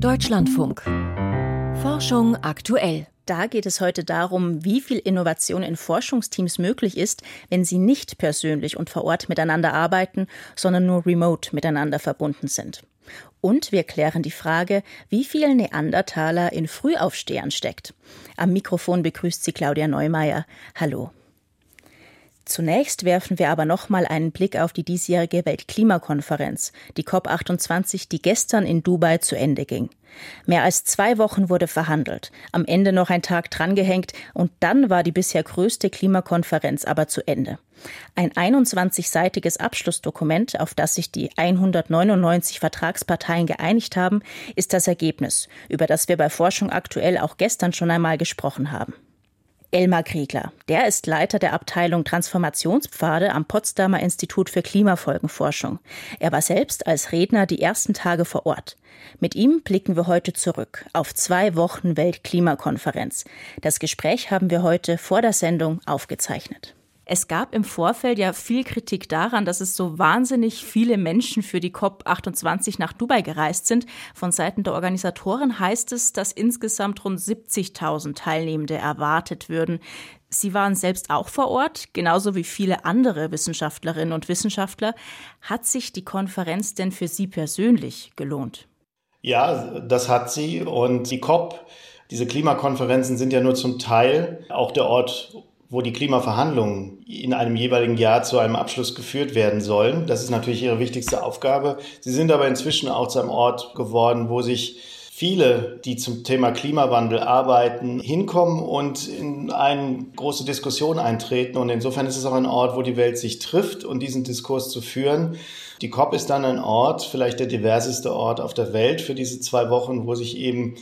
Deutschlandfunk. Forschung aktuell. Da geht es heute darum, wie viel Innovation in Forschungsteams möglich ist, wenn sie nicht persönlich und vor Ort miteinander arbeiten, sondern nur remote miteinander verbunden sind. Und wir klären die Frage, wie viel Neandertaler in Frühaufstehern steckt. Am Mikrofon begrüßt sie Claudia Neumeier. Hallo. Zunächst werfen wir aber nochmal einen Blick auf die diesjährige Weltklimakonferenz, die COP28, die gestern in Dubai zu Ende ging. Mehr als zwei Wochen wurde verhandelt, am Ende noch ein Tag drangehängt und dann war die bisher größte Klimakonferenz aber zu Ende. Ein 21-seitiges Abschlussdokument, auf das sich die 199 Vertragsparteien geeinigt haben, ist das Ergebnis, über das wir bei Forschung aktuell auch gestern schon einmal gesprochen haben. Elmar Kriegler. Der ist Leiter der Abteilung Transformationspfade am Potsdamer Institut für Klimafolgenforschung. Er war selbst als Redner die ersten Tage vor Ort. Mit ihm blicken wir heute zurück auf zwei Wochen Weltklimakonferenz. Das Gespräch haben wir heute vor der Sendung aufgezeichnet. Es gab im Vorfeld ja viel Kritik daran, dass es so wahnsinnig viele Menschen für die COP28 nach Dubai gereist sind. Von Seiten der Organisatoren heißt es, dass insgesamt rund 70.000 Teilnehmende erwartet würden. Sie waren selbst auch vor Ort, genauso wie viele andere Wissenschaftlerinnen und Wissenschaftler. Hat sich die Konferenz denn für Sie persönlich gelohnt? Ja, das hat sie. Und die COP, diese Klimakonferenzen sind ja nur zum Teil auch der Ort, wo die Klimaverhandlungen in einem jeweiligen Jahr zu einem Abschluss geführt werden sollen. Das ist natürlich ihre wichtigste Aufgabe. Sie sind aber inzwischen auch zu einem Ort geworden, wo sich viele, die zum Thema Klimawandel arbeiten, hinkommen und in eine große Diskussion eintreten. Und insofern ist es auch ein Ort, wo die Welt sich trifft und diesen Diskurs zu führen. Die COP ist dann ein Ort, vielleicht der diverseste Ort auf der Welt für diese zwei Wochen, wo sich eben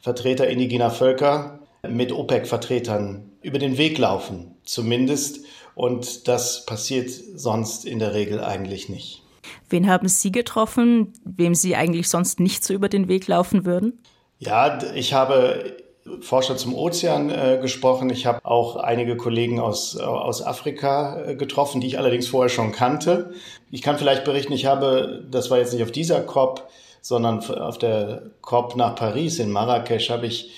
Vertreter indigener Völker mit OPEC-Vertretern über den Weg laufen, zumindest. Und das passiert sonst in der Regel eigentlich nicht. Wen haben Sie getroffen, wem Sie eigentlich sonst nicht so über den Weg laufen würden? Ja, ich habe Forscher zum Ozean äh, gesprochen. Ich habe auch einige Kollegen aus, aus Afrika äh, getroffen, die ich allerdings vorher schon kannte. Ich kann vielleicht berichten, ich habe, das war jetzt nicht auf dieser COP, sondern auf der COP nach Paris in Marrakesch, habe ich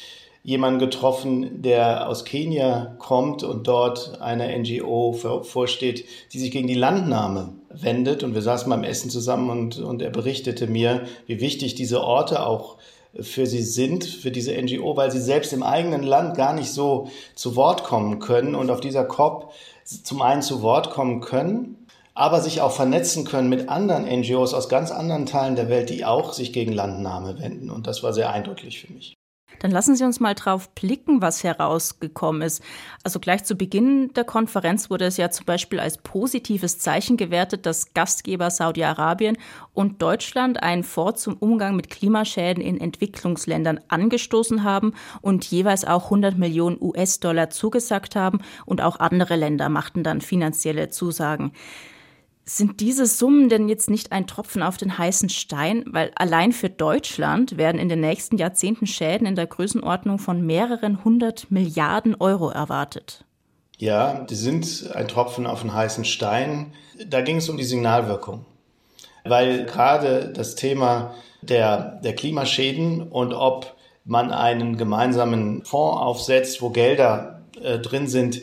jemanden getroffen, der aus Kenia kommt und dort einer NGO vorsteht, die sich gegen die Landnahme wendet. Und wir saßen beim Essen zusammen und, und er berichtete mir, wie wichtig diese Orte auch für sie sind, für diese NGO, weil sie selbst im eigenen Land gar nicht so zu Wort kommen können und auf dieser COP zum einen zu Wort kommen können, aber sich auch vernetzen können mit anderen NGOs aus ganz anderen Teilen der Welt, die auch sich gegen Landnahme wenden. Und das war sehr eindrücklich für mich. Dann lassen Sie uns mal drauf blicken, was herausgekommen ist. Also gleich zu Beginn der Konferenz wurde es ja zum Beispiel als positives Zeichen gewertet, dass Gastgeber Saudi-Arabien und Deutschland einen Fonds zum Umgang mit Klimaschäden in Entwicklungsländern angestoßen haben und jeweils auch 100 Millionen US-Dollar zugesagt haben und auch andere Länder machten dann finanzielle Zusagen. Sind diese Summen denn jetzt nicht ein Tropfen auf den heißen Stein? Weil allein für Deutschland werden in den nächsten Jahrzehnten Schäden in der Größenordnung von mehreren hundert Milliarden Euro erwartet. Ja, die sind ein Tropfen auf den heißen Stein. Da ging es um die Signalwirkung. Weil gerade das Thema der, der Klimaschäden und ob man einen gemeinsamen Fonds aufsetzt, wo Gelder äh, drin sind,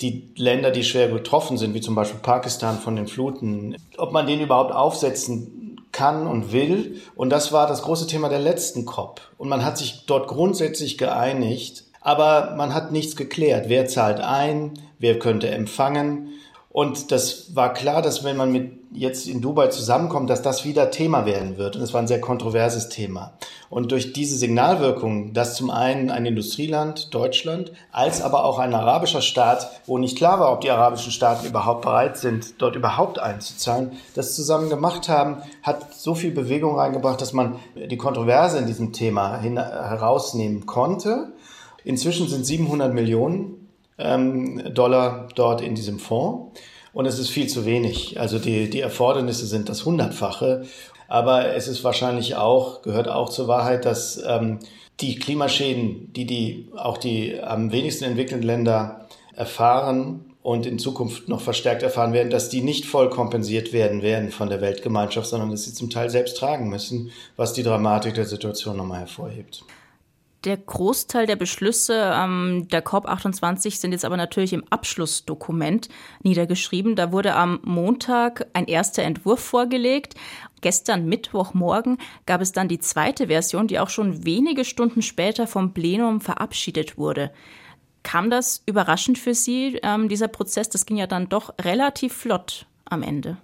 die Länder, die schwer getroffen sind, wie zum Beispiel Pakistan von den Fluten, ob man den überhaupt aufsetzen kann und will. Und das war das große Thema der letzten COP. Und man hat sich dort grundsätzlich geeinigt, aber man hat nichts geklärt. Wer zahlt ein? Wer könnte empfangen? Und das war klar, dass wenn man mit jetzt in Dubai zusammenkommt, dass das wieder Thema werden wird. Und es war ein sehr kontroverses Thema. Und durch diese Signalwirkung, dass zum einen ein Industrieland, Deutschland, als aber auch ein arabischer Staat, wo nicht klar war, ob die arabischen Staaten überhaupt bereit sind, dort überhaupt einzuzahlen, das zusammen gemacht haben, hat so viel Bewegung reingebracht, dass man die Kontroverse in diesem Thema herausnehmen konnte. Inzwischen sind 700 Millionen ähm, Dollar dort in diesem Fonds. Und es ist viel zu wenig. Also die, die Erfordernisse sind das Hundertfache. Aber es ist wahrscheinlich auch, gehört auch zur Wahrheit, dass ähm, die Klimaschäden, die die auch die am wenigsten entwickelten Länder erfahren, und in Zukunft noch verstärkt erfahren werden, dass die nicht voll kompensiert werden werden von der Weltgemeinschaft, sondern dass sie zum Teil selbst tragen müssen, was die Dramatik der Situation nochmal hervorhebt. Der Großteil der Beschlüsse ähm, der COP28 sind jetzt aber natürlich im Abschlussdokument niedergeschrieben. Da wurde am Montag ein erster Entwurf vorgelegt. Gestern Mittwochmorgen gab es dann die zweite Version, die auch schon wenige Stunden später vom Plenum verabschiedet wurde. Kam das überraschend für Sie, ähm, dieser Prozess? Das ging ja dann doch relativ flott am Ende.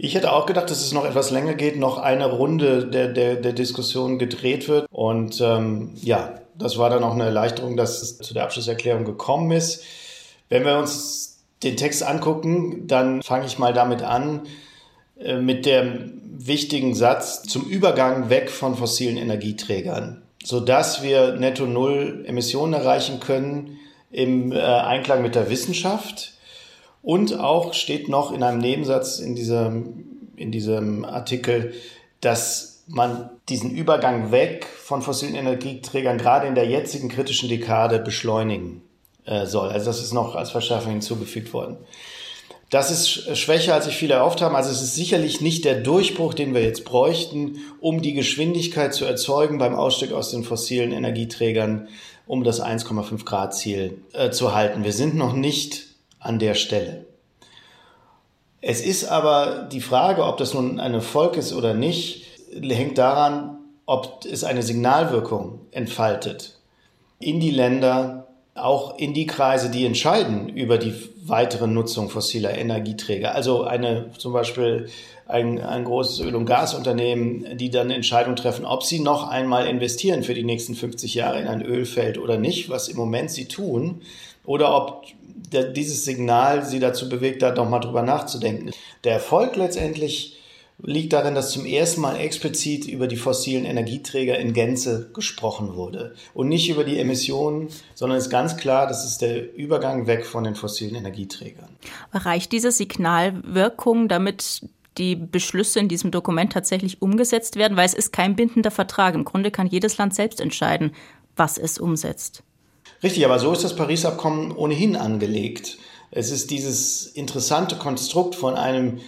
Ich hätte auch gedacht, dass es noch etwas länger geht, noch eine Runde der, der, der Diskussion gedreht wird. Und ähm, ja, das war dann auch eine Erleichterung, dass es zu der Abschlusserklärung gekommen ist. Wenn wir uns den Text angucken, dann fange ich mal damit an, äh, mit dem wichtigen Satz zum Übergang weg von fossilen Energieträgern, sodass wir netto Null Emissionen erreichen können im äh, Einklang mit der Wissenschaft und auch steht noch in einem Nebensatz in diesem, in diesem Artikel, dass man diesen Übergang weg von fossilen Energieträgern gerade in der jetzigen kritischen Dekade beschleunigen äh, soll. Also das ist noch als Verschärfung hinzugefügt worden. Das ist schwächer, als sich viele erhofft haben. Also es ist sicherlich nicht der Durchbruch, den wir jetzt bräuchten, um die Geschwindigkeit zu erzeugen beim Ausstieg aus den fossilen Energieträgern, um das 1,5 Grad Ziel äh, zu halten. Wir sind noch nicht an der Stelle. Es ist aber die Frage, ob das nun ein Erfolg ist oder nicht, hängt daran, ob es eine Signalwirkung entfaltet in die Länder, auch in die Kreise, die entscheiden über die weitere Nutzung fossiler Energieträger. Also eine, zum Beispiel ein, ein großes Öl- und Gasunternehmen, die dann Entscheidungen treffen, ob sie noch einmal investieren für die nächsten 50 Jahre in ein Ölfeld oder nicht, was im Moment sie tun, oder ob dieses Signal sie dazu bewegt, da nochmal drüber nachzudenken. Der Erfolg letztendlich liegt darin, dass zum ersten Mal explizit über die fossilen Energieträger in Gänze gesprochen wurde und nicht über die Emissionen, sondern es ist ganz klar, das ist der Übergang weg von den fossilen Energieträgern. Reicht diese Signalwirkung, damit die Beschlüsse in diesem Dokument tatsächlich umgesetzt werden? Weil es ist kein bindender Vertrag. Im Grunde kann jedes Land selbst entscheiden, was es umsetzt. Richtig, aber so ist das Paris-Abkommen ohnehin angelegt. Es ist dieses interessante Konstrukt von einem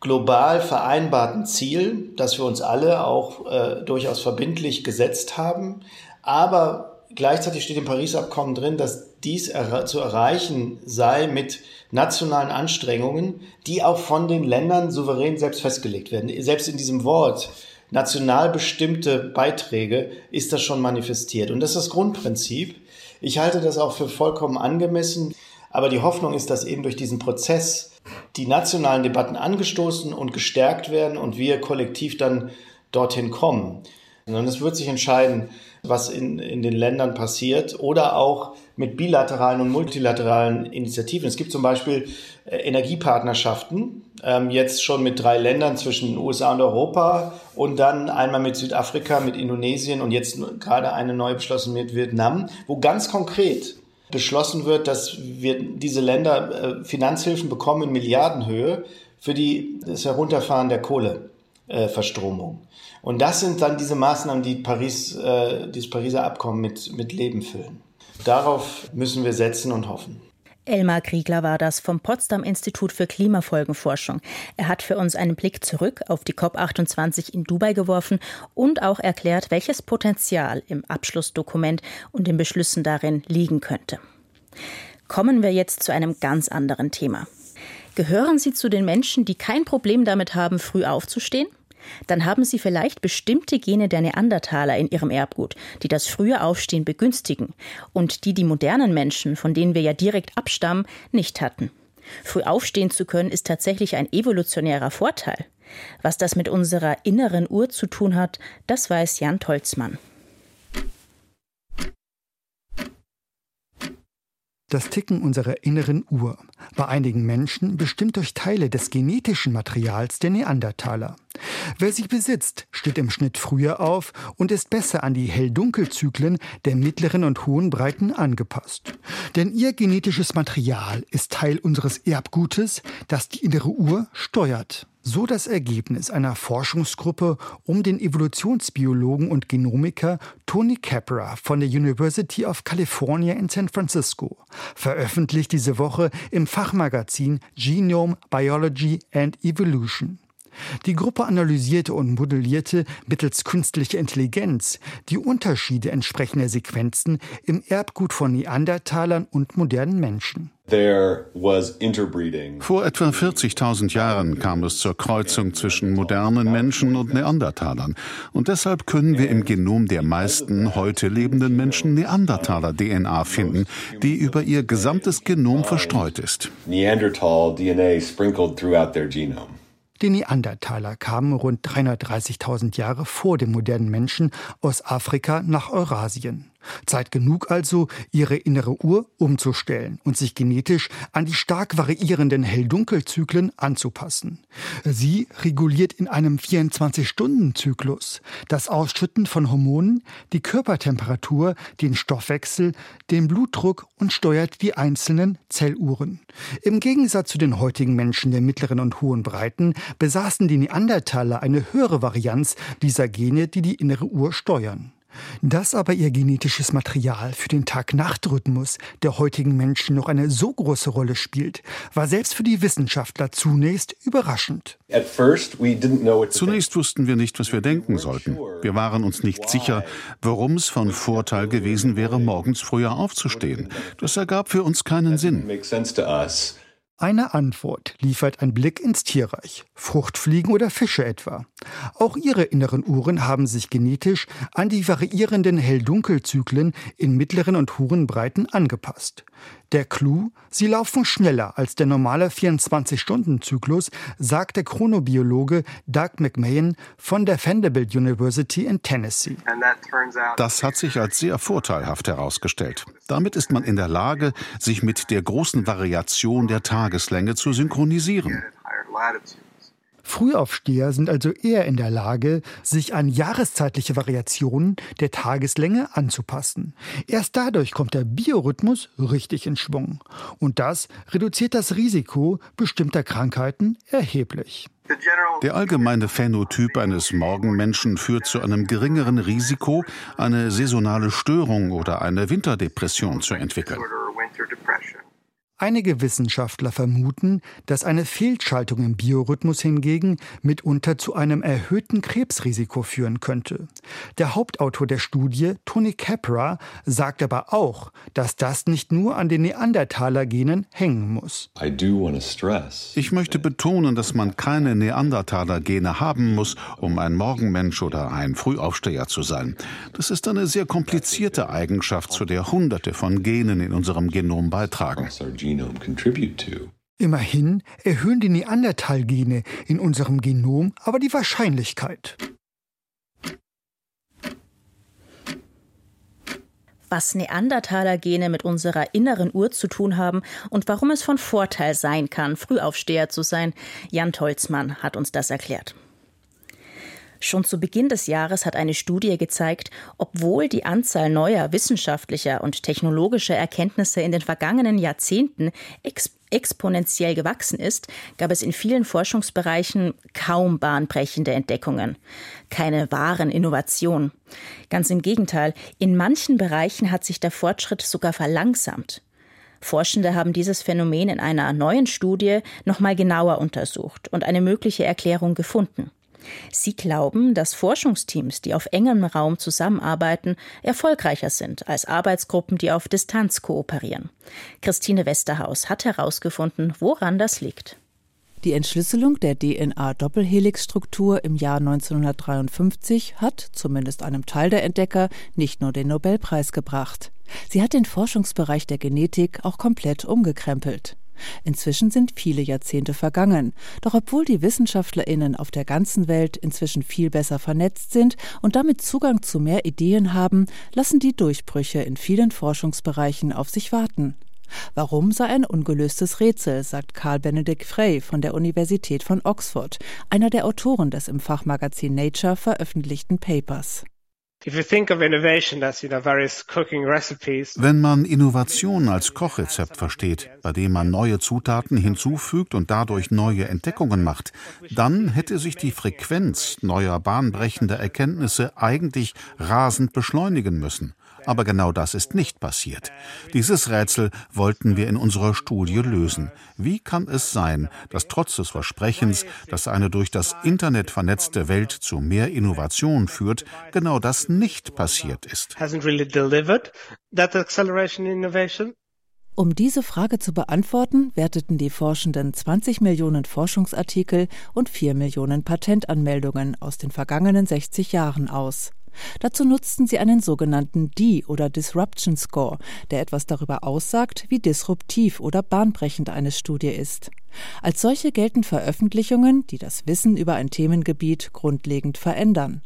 global vereinbarten Ziel, das wir uns alle auch äh, durchaus verbindlich gesetzt haben. Aber gleichzeitig steht im Paris-Abkommen drin, dass dies er zu erreichen sei mit nationalen Anstrengungen, die auch von den Ländern souverän selbst festgelegt werden. Selbst in diesem Wort national bestimmte Beiträge ist das schon manifestiert. Und das ist das Grundprinzip. Ich halte das auch für vollkommen angemessen. Aber die Hoffnung ist, dass eben durch diesen Prozess die nationalen Debatten angestoßen und gestärkt werden und wir kollektiv dann dorthin kommen. Und es wird sich entscheiden, was in, in den Ländern passiert oder auch mit bilateralen und multilateralen Initiativen. Es gibt zum Beispiel äh, Energiepartnerschaften, ähm, jetzt schon mit drei Ländern zwischen den USA und Europa und dann einmal mit Südafrika, mit Indonesien und jetzt gerade eine neue beschlossen mit Vietnam, wo ganz konkret beschlossen wird, dass wir diese Länder äh, Finanzhilfen bekommen in Milliardenhöhe für die, das Herunterfahren der Kohleverstromung. Und das sind dann diese Maßnahmen, die Paris, äh, dieses Pariser Abkommen mit, mit Leben füllen. Darauf müssen wir setzen und hoffen. Elmar Kriegler war das vom Potsdam Institut für Klimafolgenforschung. Er hat für uns einen Blick zurück auf die COP28 in Dubai geworfen und auch erklärt, welches Potenzial im Abschlussdokument und den Beschlüssen darin liegen könnte. Kommen wir jetzt zu einem ganz anderen Thema. Gehören Sie zu den Menschen, die kein Problem damit haben, früh aufzustehen? Dann haben sie vielleicht bestimmte Gene der Neandertaler in ihrem Erbgut, die das frühe Aufstehen begünstigen und die die modernen Menschen, von denen wir ja direkt abstammen, nicht hatten. Früh aufstehen zu können, ist tatsächlich ein evolutionärer Vorteil. Was das mit unserer inneren Uhr zu tun hat, das weiß Jan Tolzmann. Das Ticken unserer inneren Uhr, bei einigen Menschen bestimmt durch Teile des genetischen Materials der Neandertaler. Wer sie besitzt, steht im Schnitt früher auf und ist besser an die Hell-Dunkel-Zyklen der mittleren und hohen Breiten angepasst. Denn ihr genetisches Material ist Teil unseres Erbgutes, das die innere Uhr steuert. So das Ergebnis einer Forschungsgruppe um den Evolutionsbiologen und Genomiker Tony Capra von der University of California in San Francisco, veröffentlicht diese Woche im Fachmagazin Genome Biology and Evolution. Die Gruppe analysierte und modellierte mittels künstlicher Intelligenz die Unterschiede entsprechender Sequenzen im Erbgut von Neandertalern und modernen Menschen. Vor etwa 40.000 Jahren kam es zur Kreuzung zwischen modernen Menschen und Neandertalern. Und deshalb können wir im Genom der meisten heute lebenden Menschen Neandertaler-DNA finden, die über ihr gesamtes Genom verstreut ist. Neandertal-DNA sprinkled throughout their genome. Die Neandertaler kamen rund 330.000 Jahre vor dem modernen Menschen aus Afrika nach Eurasien. Zeit genug also, ihre innere Uhr umzustellen und sich genetisch an die stark variierenden Hell-Dunkel-Zyklen anzupassen. Sie reguliert in einem 24-Stunden-Zyklus das Ausschütten von Hormonen, die Körpertemperatur, den Stoffwechsel, den Blutdruck und steuert die einzelnen Zelluhren. Im Gegensatz zu den heutigen Menschen der mittleren und hohen Breiten besaßen die Neandertaler eine höhere Varianz dieser Gene, die die innere Uhr steuern. Dass aber ihr genetisches Material für den Tag-Nacht-Rhythmus der heutigen Menschen noch eine so große Rolle spielt, war selbst für die Wissenschaftler zunächst überraschend. Zunächst wussten wir nicht, was wir denken sollten. Wir waren uns nicht sicher, warum es von Vorteil gewesen wäre, morgens früher aufzustehen. Das ergab für uns keinen Sinn. Eine Antwort liefert ein Blick ins Tierreich, Fruchtfliegen oder Fische etwa. Auch ihre inneren Uhren haben sich genetisch an die variierenden Hell-Dunkel-Zyklen in mittleren und hohen Breiten angepasst. Der Clou, sie laufen schneller als der normale 24-Stunden-Zyklus, sagt der Chronobiologe Doug McMahon von der Vanderbilt University in Tennessee. Das hat sich als sehr vorteilhaft herausgestellt. Damit ist man in der Lage, sich mit der großen Variation der Tageslänge zu synchronisieren. Frühaufsteher sind also eher in der Lage, sich an jahreszeitliche Variationen der Tageslänge anzupassen. Erst dadurch kommt der Biorhythmus richtig in Schwung. Und das reduziert das Risiko bestimmter Krankheiten erheblich. Der allgemeine Phänotyp eines Morgenmenschen führt zu einem geringeren Risiko, eine saisonale Störung oder eine Winterdepression zu entwickeln. Einige Wissenschaftler vermuten, dass eine Fehlschaltung im Biorhythmus hingegen mitunter zu einem erhöhten Krebsrisiko führen könnte. Der Hauptautor der Studie, Tony Capra, sagt aber auch, dass das nicht nur an den Neandertaler-Genen hängen muss. Ich möchte betonen, dass man keine Neandertaler-Gene haben muss, um ein Morgenmensch oder ein Frühaufsteher zu sein. Das ist eine sehr komplizierte Eigenschaft, zu der Hunderte von Genen in unserem Genom beitragen genome contribute to. Immerhin erhöhen die Neandertal-Gene in unserem Genom aber die Wahrscheinlichkeit. was Neandertaler-Gene mit unserer inneren Uhr zu tun haben und warum es von Vorteil sein kann, Frühaufsteher zu sein. Jan Tolzmann hat uns das erklärt. Schon zu Beginn des Jahres hat eine Studie gezeigt, obwohl die Anzahl neuer wissenschaftlicher und technologischer Erkenntnisse in den vergangenen Jahrzehnten ex exponentiell gewachsen ist, gab es in vielen Forschungsbereichen kaum bahnbrechende Entdeckungen, keine wahren Innovationen. Ganz im Gegenteil, in manchen Bereichen hat sich der Fortschritt sogar verlangsamt. Forschende haben dieses Phänomen in einer neuen Studie noch mal genauer untersucht und eine mögliche Erklärung gefunden. Sie glauben, dass Forschungsteams, die auf engem Raum zusammenarbeiten, erfolgreicher sind als Arbeitsgruppen, die auf Distanz kooperieren. Christine Westerhaus hat herausgefunden, woran das liegt. Die Entschlüsselung der DNA-Doppelhelixstruktur im Jahr 1953 hat, zumindest einem Teil der Entdecker, nicht nur den Nobelpreis gebracht. Sie hat den Forschungsbereich der Genetik auch komplett umgekrempelt. Inzwischen sind viele Jahrzehnte vergangen. Doch obwohl die Wissenschaftlerinnen auf der ganzen Welt inzwischen viel besser vernetzt sind und damit Zugang zu mehr Ideen haben, lassen die Durchbrüche in vielen Forschungsbereichen auf sich warten. Warum sei ein ungelöstes Rätsel, sagt Karl Benedikt Frey von der Universität von Oxford, einer der Autoren des im Fachmagazin Nature veröffentlichten Papers. Wenn man Innovation als Kochrezept versteht, bei dem man neue Zutaten hinzufügt und dadurch neue Entdeckungen macht, dann hätte sich die Frequenz neuer bahnbrechender Erkenntnisse eigentlich rasend beschleunigen müssen. Aber genau das ist nicht passiert. Dieses Rätsel wollten wir in unserer Studie lösen. Wie kann es sein, dass trotz des Versprechens, dass eine durch das Internet vernetzte Welt zu mehr Innovation führt, genau das nicht passiert ist? Um diese Frage zu beantworten, werteten die Forschenden 20 Millionen Forschungsartikel und 4 Millionen Patentanmeldungen aus den vergangenen 60 Jahren aus. Dazu nutzten sie einen sogenannten D- oder Disruption Score, der etwas darüber aussagt, wie disruptiv oder bahnbrechend eine Studie ist. Als solche gelten Veröffentlichungen, die das Wissen über ein Themengebiet grundlegend verändern.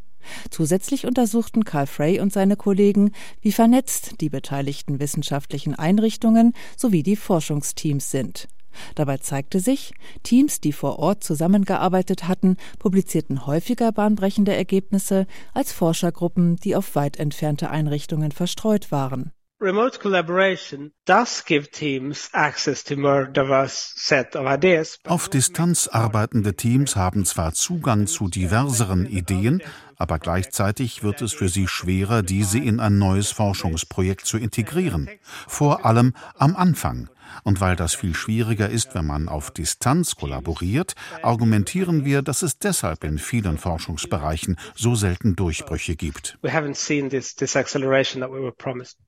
Zusätzlich untersuchten Carl Frey und seine Kollegen, wie vernetzt die beteiligten wissenschaftlichen Einrichtungen sowie die Forschungsteams sind. Dabei zeigte sich, Teams, die vor Ort zusammengearbeitet hatten, publizierten häufiger bahnbrechende Ergebnisse als Forschergruppen, die auf weit entfernte Einrichtungen verstreut waren. Remote collaboration does give teams access to more diverse set of ideas. Auf Distanz arbeitende Teams haben zwar Zugang zu diverseren Ideen, aber gleichzeitig wird es für sie schwerer, diese in ein neues Forschungsprojekt zu integrieren. Vor allem am Anfang. Und weil das viel schwieriger ist, wenn man auf Distanz kollaboriert, argumentieren wir, dass es deshalb in vielen Forschungsbereichen so selten Durchbrüche gibt. We haven't seen this, this acceleration that we were promised.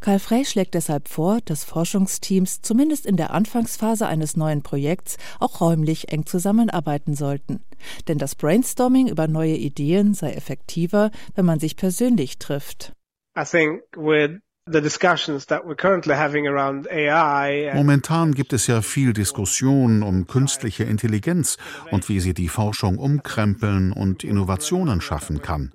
Karl Frey schlägt deshalb vor, dass Forschungsteams zumindest in der Anfangsphase eines neuen Projekts auch räumlich eng zusammenarbeiten sollten. Denn das Brainstorming über neue Ideen sei effektiver, wenn man sich persönlich trifft. I think with Momentan gibt es ja viel Diskussion um künstliche Intelligenz und wie sie die Forschung umkrempeln und Innovationen schaffen kann.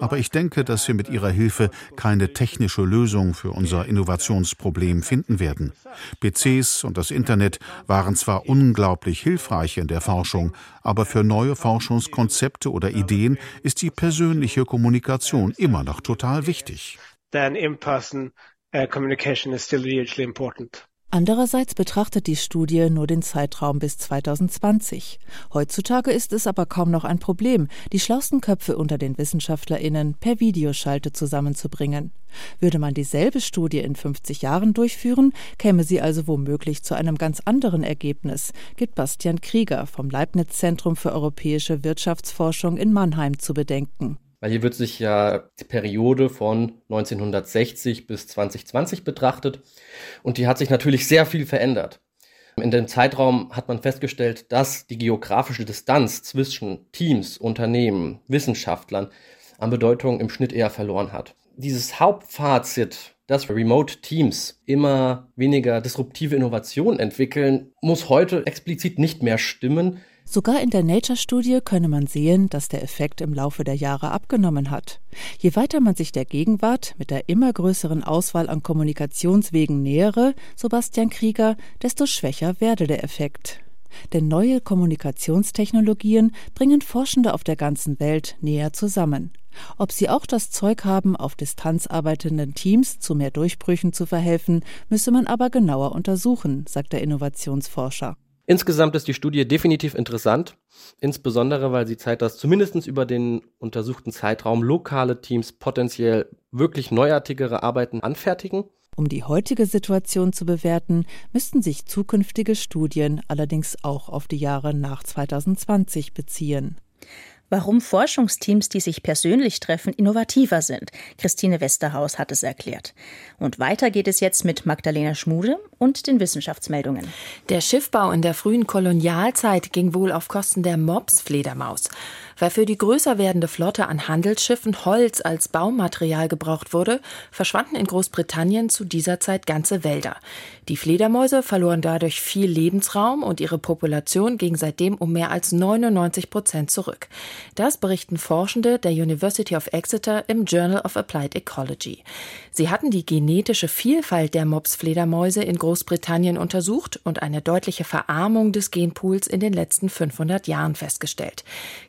Aber ich denke, dass wir mit ihrer Hilfe keine technische Lösung für unser Innovationsproblem finden werden. PCs und das Internet waren zwar unglaublich hilfreich in der Forschung, aber für neue Forschungskonzepte oder Ideen ist die persönliche Kommunikation immer noch total wichtig. Then in-person uh, communication is still hugely important. Andererseits betrachtet die Studie nur den Zeitraum bis 2020. Heutzutage ist es aber kaum noch ein Problem, die schlausten Köpfe unter den Wissenschaftlerinnen per Videoschalte zusammenzubringen. Würde man dieselbe Studie in 50 Jahren durchführen, käme sie also womöglich zu einem ganz anderen Ergebnis, gibt Bastian Krieger vom Leibniz Zentrum für europäische Wirtschaftsforschung in Mannheim zu bedenken weil hier wird sich ja die Periode von 1960 bis 2020 betrachtet und die hat sich natürlich sehr viel verändert. In dem Zeitraum hat man festgestellt, dass die geografische Distanz zwischen Teams, Unternehmen, Wissenschaftlern an Bedeutung im Schnitt eher verloren hat. Dieses Hauptfazit, dass Remote Teams immer weniger disruptive Innovationen entwickeln, muss heute explizit nicht mehr stimmen, Sogar in der Nature-Studie könne man sehen, dass der Effekt im Laufe der Jahre abgenommen hat. Je weiter man sich der Gegenwart mit der immer größeren Auswahl an Kommunikationswegen nähere, so Bastian Krieger, desto schwächer werde der Effekt. Denn neue Kommunikationstechnologien bringen Forschende auf der ganzen Welt näher zusammen. Ob sie auch das Zeug haben, auf Distanz arbeitenden Teams zu mehr Durchbrüchen zu verhelfen, müsse man aber genauer untersuchen, sagt der Innovationsforscher. Insgesamt ist die Studie definitiv interessant, insbesondere weil sie zeigt, dass zumindest über den untersuchten Zeitraum lokale Teams potenziell wirklich neuartigere Arbeiten anfertigen. Um die heutige Situation zu bewerten, müssten sich zukünftige Studien allerdings auch auf die Jahre nach 2020 beziehen warum Forschungsteams, die sich persönlich treffen, innovativer sind. Christine Westerhaus hat es erklärt. Und weiter geht es jetzt mit Magdalena Schmude und den Wissenschaftsmeldungen. Der Schiffbau in der frühen Kolonialzeit ging wohl auf Kosten der Mopsfledermaus. Weil für die größer werdende Flotte an Handelsschiffen Holz als Baumaterial gebraucht wurde, verschwanden in Großbritannien zu dieser Zeit ganze Wälder. Die Fledermäuse verloren dadurch viel Lebensraum und ihre Population ging seitdem um mehr als 99 Prozent zurück. Das berichten Forschende der University of Exeter im Journal of Applied Ecology. Sie hatten die genetische Vielfalt der Mopsfledermäuse in Großbritannien untersucht und eine deutliche Verarmung des Genpools in den letzten 500 Jahren festgestellt.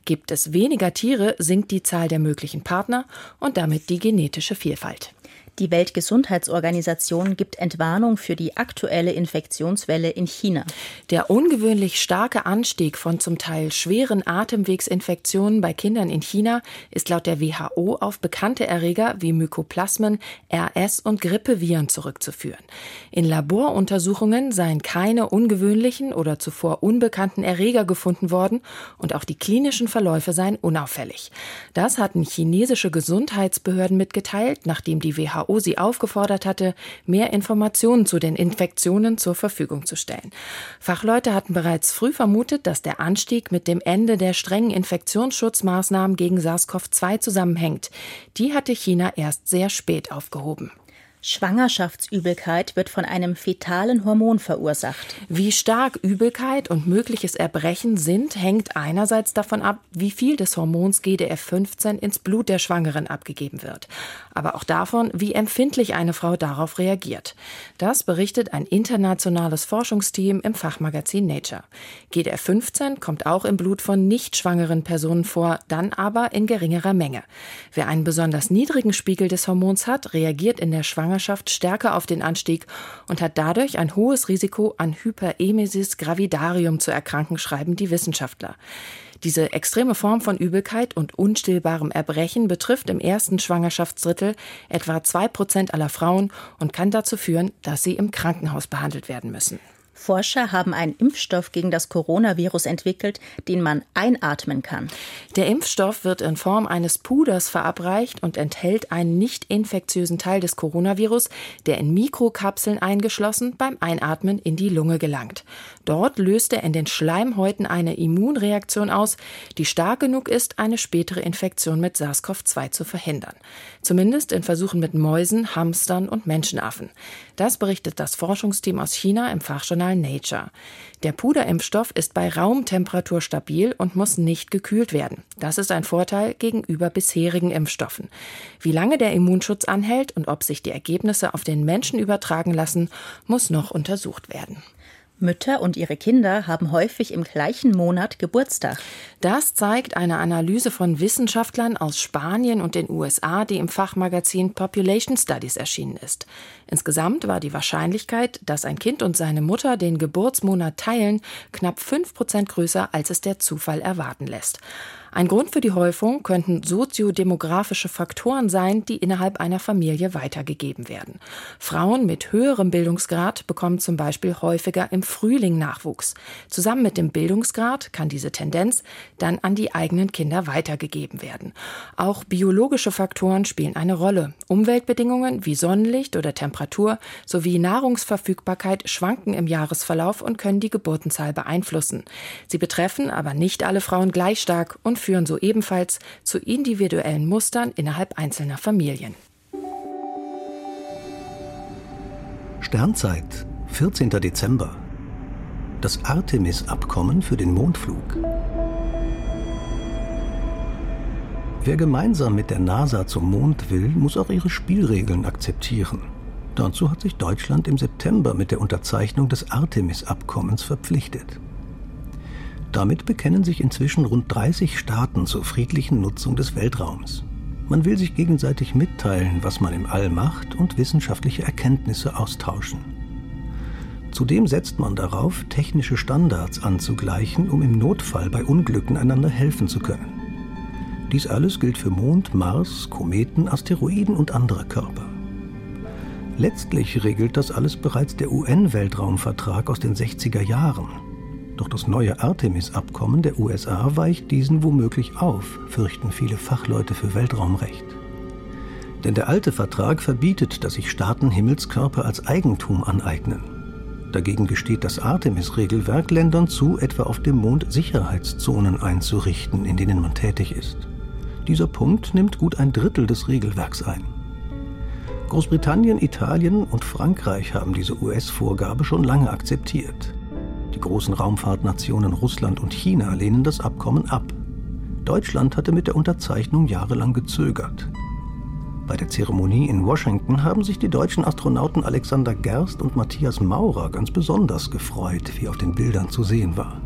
Gibt es weniger Tiere, sinkt die Zahl der möglichen Partner und damit die genetische Vielfalt. Die Weltgesundheitsorganisation gibt Entwarnung für die aktuelle Infektionswelle in China. Der ungewöhnlich starke Anstieg von zum Teil schweren Atemwegsinfektionen bei Kindern in China ist laut der WHO auf bekannte Erreger wie Mykoplasmen, RS und Grippeviren zurückzuführen. In Laboruntersuchungen seien keine ungewöhnlichen oder zuvor unbekannten Erreger gefunden worden und auch die klinischen Verläufe seien unauffällig. Das hatten chinesische Gesundheitsbehörden mitgeteilt, nachdem die WHO WHO sie aufgefordert hatte, mehr Informationen zu den Infektionen zur Verfügung zu stellen. Fachleute hatten bereits früh vermutet, dass der Anstieg mit dem Ende der strengen Infektionsschutzmaßnahmen gegen SARS-CoV-2 zusammenhängt. Die hatte China erst sehr spät aufgehoben. Schwangerschaftsübelkeit wird von einem fetalen Hormon verursacht. Wie stark Übelkeit und mögliches Erbrechen sind, hängt einerseits davon ab, wie viel des Hormons GDF15 ins Blut der Schwangeren abgegeben wird, aber auch davon, wie empfindlich eine Frau darauf reagiert. Das berichtet ein internationales Forschungsteam im Fachmagazin Nature. GDF15 kommt auch im Blut von nicht schwangeren Personen vor, dann aber in geringerer Menge. Wer einen besonders niedrigen Spiegel des Hormons hat, reagiert in der Schwangerschaft stärker auf den Anstieg und hat dadurch ein hohes Risiko, an Hyperemesis gravidarium zu erkranken, schreiben die Wissenschaftler. Diese extreme Form von Übelkeit und unstillbarem Erbrechen betrifft im ersten Schwangerschaftsdrittel etwa zwei Prozent aller Frauen und kann dazu führen, dass sie im Krankenhaus behandelt werden müssen. Forscher haben einen Impfstoff gegen das Coronavirus entwickelt, den man einatmen kann. Der Impfstoff wird in Form eines Puders verabreicht und enthält einen nicht infektiösen Teil des Coronavirus, der in Mikrokapseln eingeschlossen beim Einatmen in die Lunge gelangt. Dort löst er in den Schleimhäuten eine Immunreaktion aus, die stark genug ist, eine spätere Infektion mit SARS-CoV-2 zu verhindern. Zumindest in Versuchen mit Mäusen, Hamstern und Menschenaffen. Das berichtet das Forschungsteam aus China im Fachjournal Journal Nature. Der Puderimpfstoff ist bei Raumtemperatur stabil und muss nicht gekühlt werden. Das ist ein Vorteil gegenüber bisherigen Impfstoffen. Wie lange der Immunschutz anhält und ob sich die Ergebnisse auf den Menschen übertragen lassen, muss noch untersucht werden. Mütter und ihre Kinder haben häufig im gleichen Monat Geburtstag. Das zeigt eine Analyse von Wissenschaftlern aus Spanien und den USA, die im Fachmagazin Population Studies erschienen ist. Insgesamt war die Wahrscheinlichkeit, dass ein Kind und seine Mutter den Geburtsmonat teilen, knapp fünf Prozent größer, als es der Zufall erwarten lässt. Ein Grund für die Häufung könnten soziodemografische Faktoren sein, die innerhalb einer Familie weitergegeben werden. Frauen mit höherem Bildungsgrad bekommen zum Beispiel häufiger im Frühling Nachwuchs. Zusammen mit dem Bildungsgrad kann diese Tendenz dann an die eigenen Kinder weitergegeben werden. Auch biologische Faktoren spielen eine Rolle. Umweltbedingungen wie Sonnenlicht oder Temperatur sowie Nahrungsverfügbarkeit schwanken im Jahresverlauf und können die Geburtenzahl beeinflussen. Sie betreffen aber nicht alle Frauen gleich stark und führen so ebenfalls zu individuellen Mustern innerhalb einzelner Familien. Sternzeit, 14. Dezember. Das Artemis-Abkommen für den Mondflug. Wer gemeinsam mit der NASA zum Mond will, muss auch ihre Spielregeln akzeptieren. Dazu hat sich Deutschland im September mit der Unterzeichnung des Artemis-Abkommens verpflichtet. Damit bekennen sich inzwischen rund 30 Staaten zur friedlichen Nutzung des Weltraums. Man will sich gegenseitig mitteilen, was man im All macht und wissenschaftliche Erkenntnisse austauschen. Zudem setzt man darauf, technische Standards anzugleichen, um im Notfall bei Unglücken einander helfen zu können. Dies alles gilt für Mond, Mars, Kometen, Asteroiden und andere Körper. Letztlich regelt das alles bereits der UN-Weltraumvertrag aus den 60er Jahren, doch das neue Artemis-Abkommen der USA weicht diesen womöglich auf, fürchten viele Fachleute für Weltraumrecht. Denn der alte Vertrag verbietet, dass sich Staaten Himmelskörper als Eigentum aneignen. Dagegen gesteht das Artemis-Regelwerk Ländern zu, etwa auf dem Mond Sicherheitszonen einzurichten, in denen man tätig ist. Dieser Punkt nimmt gut ein Drittel des Regelwerks ein. Großbritannien, Italien und Frankreich haben diese US-Vorgabe schon lange akzeptiert. Die großen Raumfahrtnationen Russland und China lehnen das Abkommen ab. Deutschland hatte mit der Unterzeichnung jahrelang gezögert. Bei der Zeremonie in Washington haben sich die deutschen Astronauten Alexander Gerst und Matthias Maurer ganz besonders gefreut, wie auf den Bildern zu sehen war.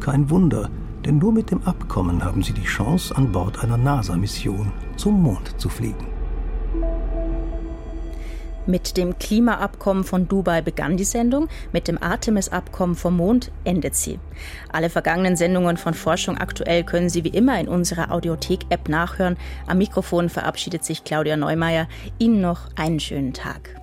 Kein Wunder, denn nur mit dem Abkommen haben sie die Chance, an Bord einer NASA-Mission zum Mond zu fliegen. Mit dem Klimaabkommen von Dubai begann die Sendung, mit dem Artemis-Abkommen vom Mond endet sie. Alle vergangenen Sendungen von Forschung aktuell können Sie wie immer in unserer Audiothek-App nachhören. Am Mikrofon verabschiedet sich Claudia Neumeier. Ihnen noch einen schönen Tag.